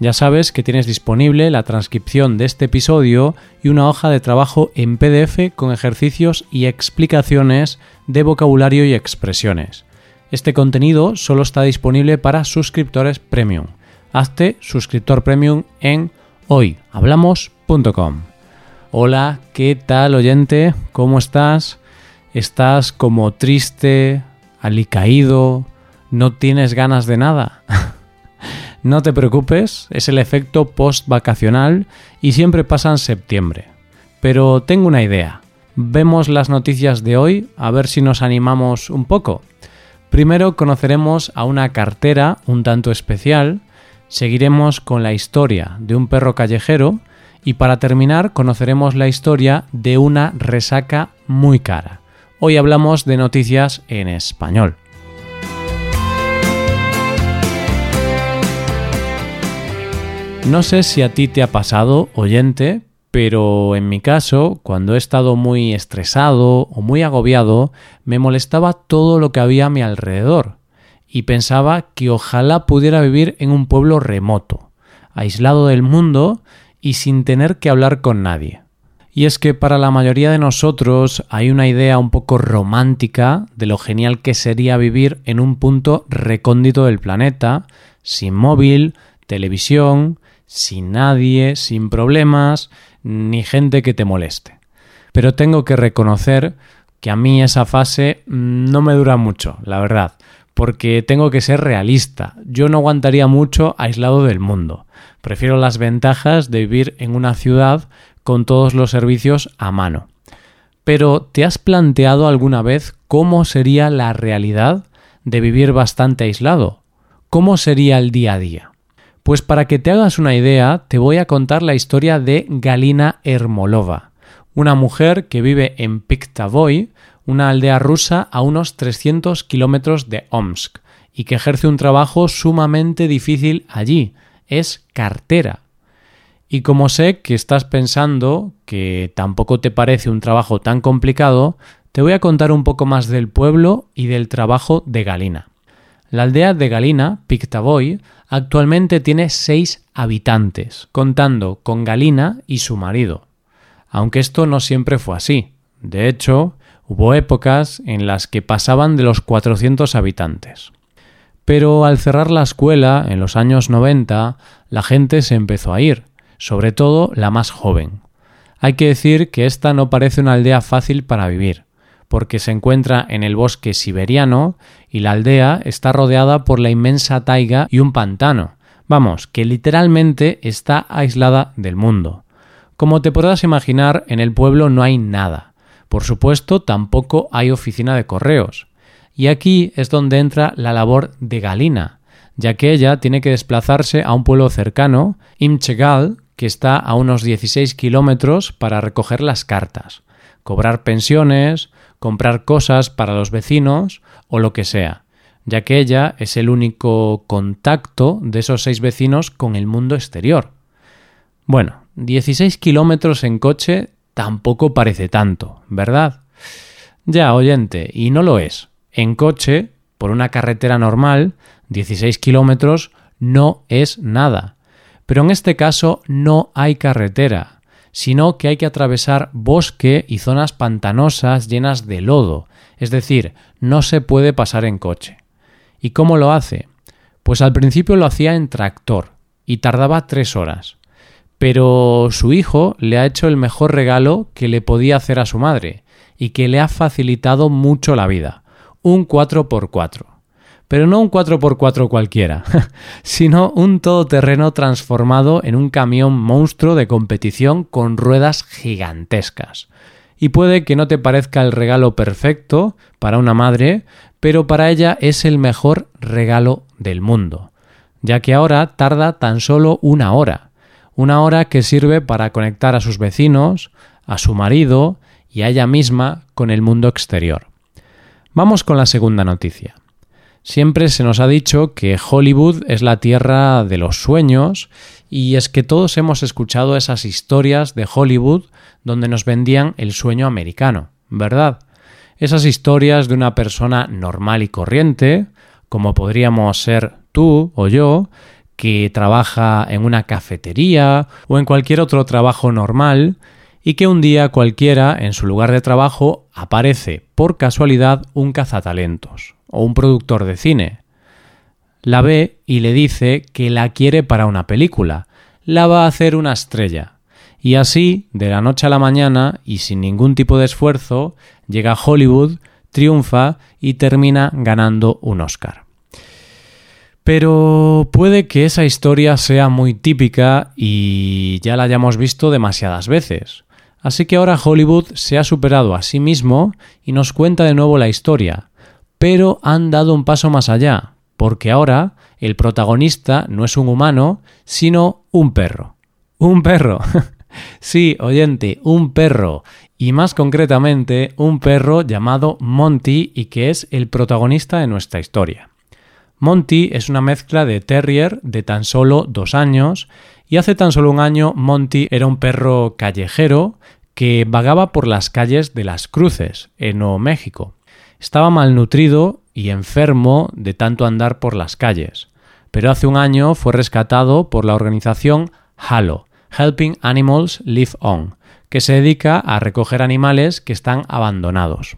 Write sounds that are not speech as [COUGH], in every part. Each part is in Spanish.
Ya sabes que tienes disponible la transcripción de este episodio y una hoja de trabajo en PDF con ejercicios y explicaciones de vocabulario y expresiones. Este contenido solo está disponible para suscriptores premium. Hazte suscriptor premium en hoyhablamos.com. Hola, ¿qué tal oyente? ¿Cómo estás? ¿Estás como triste, alicaído? ¿No tienes ganas de nada? [LAUGHS] No te preocupes, es el efecto post-vacacional y siempre pasa en septiembre. Pero tengo una idea. Vemos las noticias de hoy a ver si nos animamos un poco. Primero conoceremos a una cartera un tanto especial, seguiremos con la historia de un perro callejero y para terminar conoceremos la historia de una resaca muy cara. Hoy hablamos de noticias en español. No sé si a ti te ha pasado, oyente, pero en mi caso, cuando he estado muy estresado o muy agobiado, me molestaba todo lo que había a mi alrededor y pensaba que ojalá pudiera vivir en un pueblo remoto, aislado del mundo y sin tener que hablar con nadie. Y es que para la mayoría de nosotros hay una idea un poco romántica de lo genial que sería vivir en un punto recóndito del planeta, sin móvil, televisión, sin nadie, sin problemas, ni gente que te moleste. Pero tengo que reconocer que a mí esa fase no me dura mucho, la verdad, porque tengo que ser realista. Yo no aguantaría mucho aislado del mundo. Prefiero las ventajas de vivir en una ciudad con todos los servicios a mano. Pero ¿te has planteado alguna vez cómo sería la realidad de vivir bastante aislado? ¿Cómo sería el día a día? Pues para que te hagas una idea, te voy a contar la historia de Galina Ermolova, una mujer que vive en Piktavoy, una aldea rusa a unos 300 kilómetros de Omsk, y que ejerce un trabajo sumamente difícil allí. Es cartera. Y como sé que estás pensando que tampoco te parece un trabajo tan complicado, te voy a contar un poco más del pueblo y del trabajo de Galina. La aldea de Galina, Piktavoy, actualmente tiene seis habitantes, contando con Galina y su marido. Aunque esto no siempre fue así. De hecho, hubo épocas en las que pasaban de los 400 habitantes. Pero al cerrar la escuela, en los años 90, la gente se empezó a ir, sobre todo la más joven. Hay que decir que esta no parece una aldea fácil para vivir porque se encuentra en el bosque siberiano y la aldea está rodeada por la inmensa taiga y un pantano. Vamos, que literalmente está aislada del mundo. Como te podrás imaginar, en el pueblo no hay nada. Por supuesto, tampoco hay oficina de correos. Y aquí es donde entra la labor de Galina, ya que ella tiene que desplazarse a un pueblo cercano, Imchegal, que está a unos 16 kilómetros para recoger las cartas, cobrar pensiones, comprar cosas para los vecinos o lo que sea, ya que ella es el único contacto de esos seis vecinos con el mundo exterior. Bueno, 16 kilómetros en coche tampoco parece tanto, ¿verdad? Ya, oyente, y no lo es. En coche, por una carretera normal, 16 kilómetros no es nada. Pero en este caso no hay carretera sino que hay que atravesar bosque y zonas pantanosas llenas de lodo, es decir, no se puede pasar en coche. ¿Y cómo lo hace? Pues al principio lo hacía en tractor y tardaba tres horas. Pero su hijo le ha hecho el mejor regalo que le podía hacer a su madre y que le ha facilitado mucho la vida, un 4x4 pero no un 4x4 cualquiera, [LAUGHS] sino un todoterreno transformado en un camión monstruo de competición con ruedas gigantescas. Y puede que no te parezca el regalo perfecto para una madre, pero para ella es el mejor regalo del mundo, ya que ahora tarda tan solo una hora, una hora que sirve para conectar a sus vecinos, a su marido y a ella misma con el mundo exterior. Vamos con la segunda noticia. Siempre se nos ha dicho que Hollywood es la tierra de los sueños y es que todos hemos escuchado esas historias de Hollywood donde nos vendían el sueño americano, ¿verdad? Esas historias de una persona normal y corriente, como podríamos ser tú o yo, que trabaja en una cafetería o en cualquier otro trabajo normal y que un día cualquiera en su lugar de trabajo aparece por casualidad un cazatalentos o un productor de cine. La ve y le dice que la quiere para una película, la va a hacer una estrella. Y así, de la noche a la mañana y sin ningún tipo de esfuerzo, llega a Hollywood, triunfa y termina ganando un Oscar. Pero puede que esa historia sea muy típica y ya la hayamos visto demasiadas veces. Así que ahora Hollywood se ha superado a sí mismo y nos cuenta de nuevo la historia, pero han dado un paso más allá, porque ahora el protagonista no es un humano, sino un perro. Un perro. [LAUGHS] sí, oyente, un perro. Y más concretamente, un perro llamado Monty y que es el protagonista de nuestra historia. Monty es una mezcla de terrier de tan solo dos años y hace tan solo un año Monty era un perro callejero que vagaba por las calles de Las Cruces, en Nuevo México. Estaba malnutrido y enfermo de tanto andar por las calles, pero hace un año fue rescatado por la organización HALO, Helping Animals Live On, que se dedica a recoger animales que están abandonados.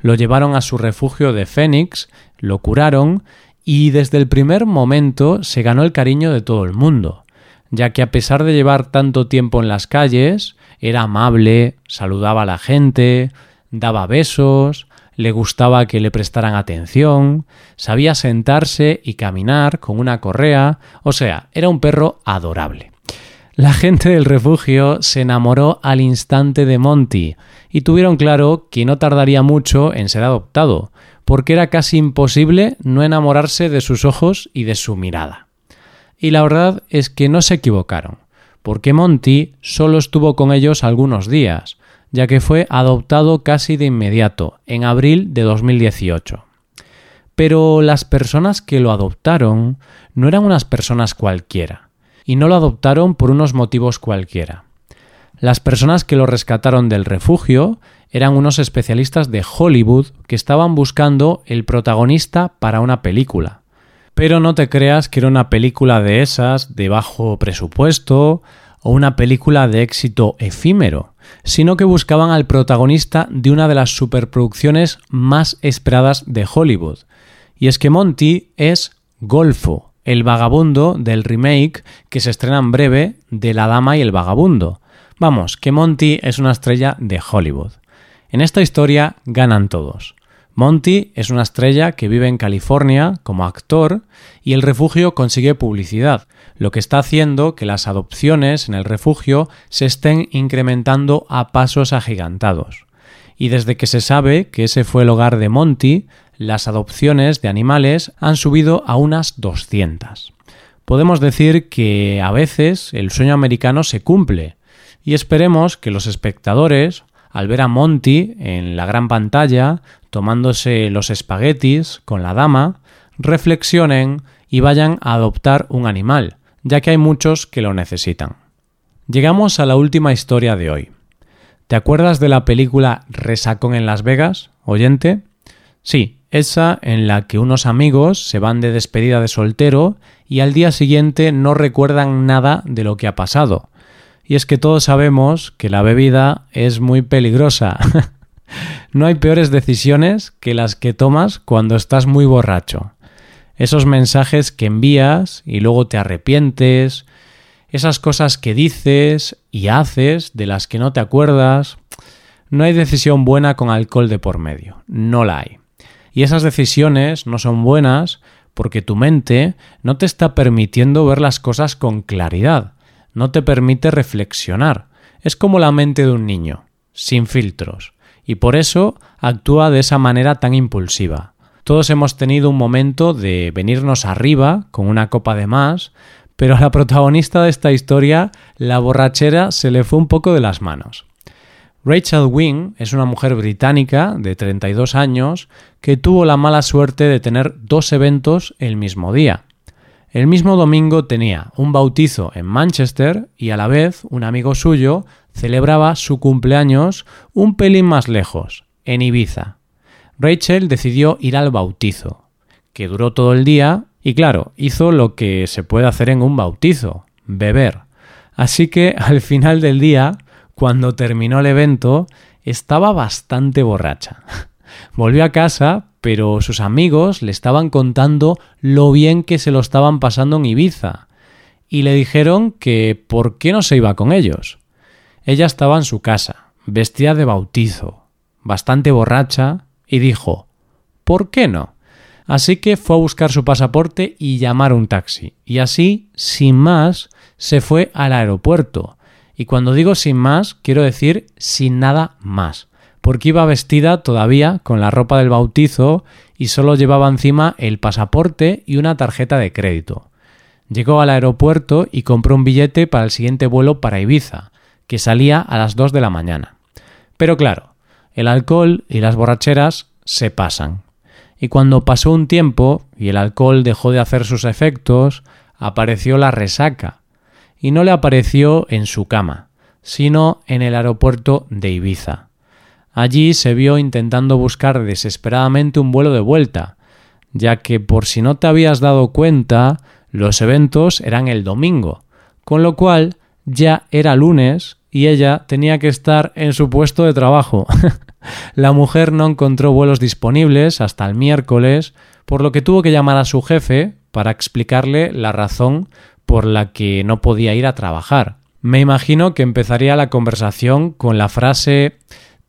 Lo llevaron a su refugio de Phoenix, lo curaron y desde el primer momento se ganó el cariño de todo el mundo, ya que a pesar de llevar tanto tiempo en las calles, era amable, saludaba a la gente, daba besos, le gustaba que le prestaran atención, sabía sentarse y caminar con una correa, o sea, era un perro adorable. La gente del refugio se enamoró al instante de Monty y tuvieron claro que no tardaría mucho en ser adoptado, porque era casi imposible no enamorarse de sus ojos y de su mirada. Y la verdad es que no se equivocaron, porque Monty solo estuvo con ellos algunos días, ya que fue adoptado casi de inmediato, en abril de 2018. Pero las personas que lo adoptaron no eran unas personas cualquiera, y no lo adoptaron por unos motivos cualquiera. Las personas que lo rescataron del refugio eran unos especialistas de Hollywood que estaban buscando el protagonista para una película. Pero no te creas que era una película de esas de bajo presupuesto o una película de éxito efímero, sino que buscaban al protagonista de una de las superproducciones más esperadas de Hollywood. Y es que Monty es Golfo, el vagabundo del remake que se estrena en breve de La Dama y el Vagabundo. Vamos, que Monty es una estrella de Hollywood. En esta historia ganan todos. Monty es una estrella que vive en California como actor y el refugio consigue publicidad, lo que está haciendo que las adopciones en el refugio se estén incrementando a pasos agigantados. Y desde que se sabe que ese fue el hogar de Monty, las adopciones de animales han subido a unas 200. Podemos decir que a veces el sueño americano se cumple, y esperemos que los espectadores, al ver a Monty en la gran pantalla tomándose los espaguetis con la dama, reflexionen y vayan a adoptar un animal, ya que hay muchos que lo necesitan. Llegamos a la última historia de hoy. ¿Te acuerdas de la película Resacón en Las Vegas, oyente? Sí, esa en la que unos amigos se van de despedida de soltero y al día siguiente no recuerdan nada de lo que ha pasado. Y es que todos sabemos que la bebida es muy peligrosa. [LAUGHS] no hay peores decisiones que las que tomas cuando estás muy borracho esos mensajes que envías y luego te arrepientes, esas cosas que dices y haces de las que no te acuerdas. No hay decisión buena con alcohol de por medio, no la hay. Y esas decisiones no son buenas porque tu mente no te está permitiendo ver las cosas con claridad, no te permite reflexionar. Es como la mente de un niño, sin filtros, y por eso actúa de esa manera tan impulsiva. Todos hemos tenido un momento de venirnos arriba con una copa de más, Pero a la protagonista de esta historia, la borrachera se le fue un poco de las manos. Rachel Wing es una mujer británica de 32 años que tuvo la mala suerte de tener dos eventos el mismo día. El mismo domingo tenía un bautizo en Manchester y a la vez un amigo suyo celebraba su cumpleaños un pelín más lejos, en Ibiza. Rachel decidió ir al bautizo, que duró todo el día y claro, hizo lo que se puede hacer en un bautizo, beber. Así que [LAUGHS] al final del día, cuando terminó el evento, estaba bastante borracha. Volvió a casa, pero sus amigos le estaban contando lo bien que se lo estaban pasando en Ibiza, y le dijeron que por qué no se iba con ellos. Ella estaba en su casa, vestida de bautizo, bastante borracha, y dijo ¿Por qué no? Así que fue a buscar su pasaporte y llamar un taxi. Y así, sin más, se fue al aeropuerto. Y cuando digo sin más, quiero decir sin nada más porque iba vestida todavía con la ropa del bautizo y solo llevaba encima el pasaporte y una tarjeta de crédito. Llegó al aeropuerto y compró un billete para el siguiente vuelo para Ibiza, que salía a las 2 de la mañana. Pero claro, el alcohol y las borracheras se pasan. Y cuando pasó un tiempo y el alcohol dejó de hacer sus efectos, apareció la resaca. Y no le apareció en su cama, sino en el aeropuerto de Ibiza. Allí se vio intentando buscar desesperadamente un vuelo de vuelta, ya que por si no te habías dado cuenta, los eventos eran el domingo, con lo cual ya era lunes y ella tenía que estar en su puesto de trabajo. [LAUGHS] la mujer no encontró vuelos disponibles hasta el miércoles, por lo que tuvo que llamar a su jefe para explicarle la razón por la que no podía ir a trabajar. Me imagino que empezaría la conversación con la frase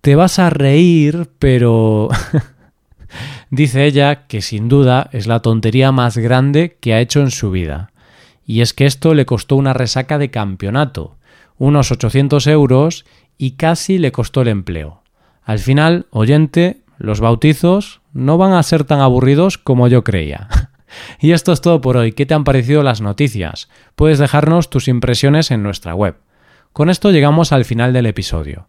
te vas a reír, pero... [LAUGHS] Dice ella que sin duda es la tontería más grande que ha hecho en su vida. Y es que esto le costó una resaca de campeonato, unos 800 euros y casi le costó el empleo. Al final, oyente, los bautizos no van a ser tan aburridos como yo creía. [LAUGHS] y esto es todo por hoy. ¿Qué te han parecido las noticias? Puedes dejarnos tus impresiones en nuestra web. Con esto llegamos al final del episodio.